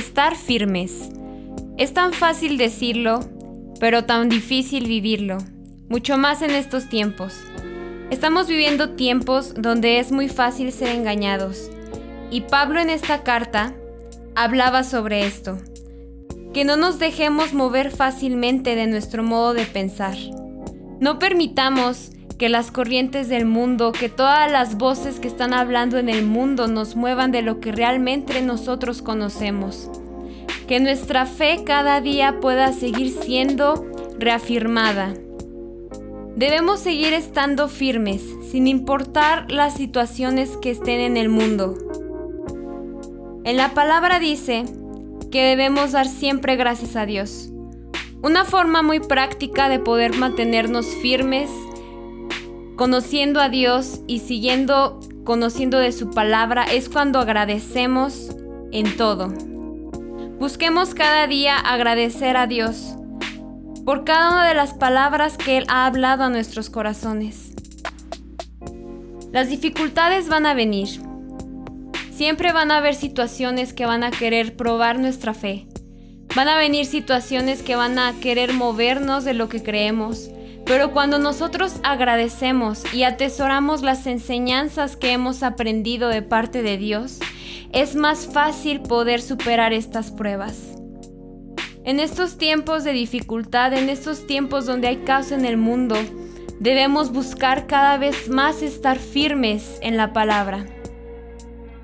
estar firmes. Es tan fácil decirlo, pero tan difícil vivirlo, mucho más en estos tiempos. Estamos viviendo tiempos donde es muy fácil ser engañados, y Pablo en esta carta hablaba sobre esto, que no nos dejemos mover fácilmente de nuestro modo de pensar. No permitamos que las corrientes del mundo, que todas las voces que están hablando en el mundo nos muevan de lo que realmente nosotros conocemos. Que nuestra fe cada día pueda seguir siendo reafirmada. Debemos seguir estando firmes, sin importar las situaciones que estén en el mundo. En la palabra dice que debemos dar siempre gracias a Dios. Una forma muy práctica de poder mantenernos firmes conociendo a Dios y siguiendo conociendo de su palabra es cuando agradecemos en todo. Busquemos cada día agradecer a Dios por cada una de las palabras que Él ha hablado a nuestros corazones. Las dificultades van a venir. Siempre van a haber situaciones que van a querer probar nuestra fe. Van a venir situaciones que van a querer movernos de lo que creemos pero cuando nosotros agradecemos y atesoramos las enseñanzas que hemos aprendido de parte de Dios, es más fácil poder superar estas pruebas. En estos tiempos de dificultad, en estos tiempos donde hay caos en el mundo, debemos buscar cada vez más estar firmes en la palabra.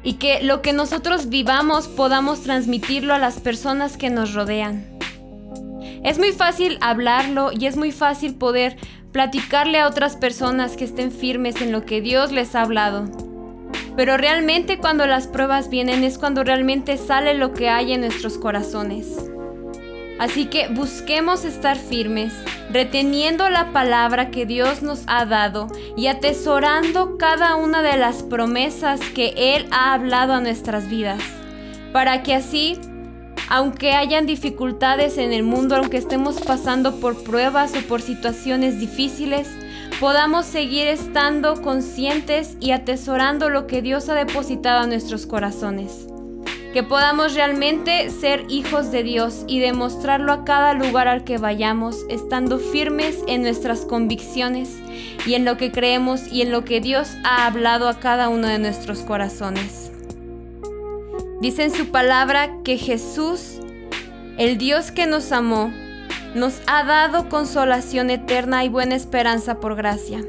Y que lo que nosotros vivamos podamos transmitirlo a las personas que nos rodean. Es muy fácil hablarlo y es muy fácil poder platicarle a otras personas que estén firmes en lo que Dios les ha hablado. Pero realmente cuando las pruebas vienen es cuando realmente sale lo que hay en nuestros corazones. Así que busquemos estar firmes, reteniendo la palabra que Dios nos ha dado y atesorando cada una de las promesas que Él ha hablado a nuestras vidas, para que así aunque hayan dificultades en el mundo, aunque estemos pasando por pruebas o por situaciones difíciles, podamos seguir estando conscientes y atesorando lo que Dios ha depositado en nuestros corazones. Que podamos realmente ser hijos de Dios y demostrarlo a cada lugar al que vayamos, estando firmes en nuestras convicciones y en lo que creemos y en lo que Dios ha hablado a cada uno de nuestros corazones. Dice en su palabra que Jesús, el Dios que nos amó, nos ha dado consolación eterna y buena esperanza por gracia.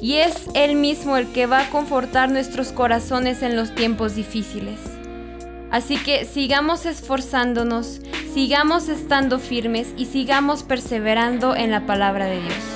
Y es Él mismo el que va a confortar nuestros corazones en los tiempos difíciles. Así que sigamos esforzándonos, sigamos estando firmes y sigamos perseverando en la palabra de Dios.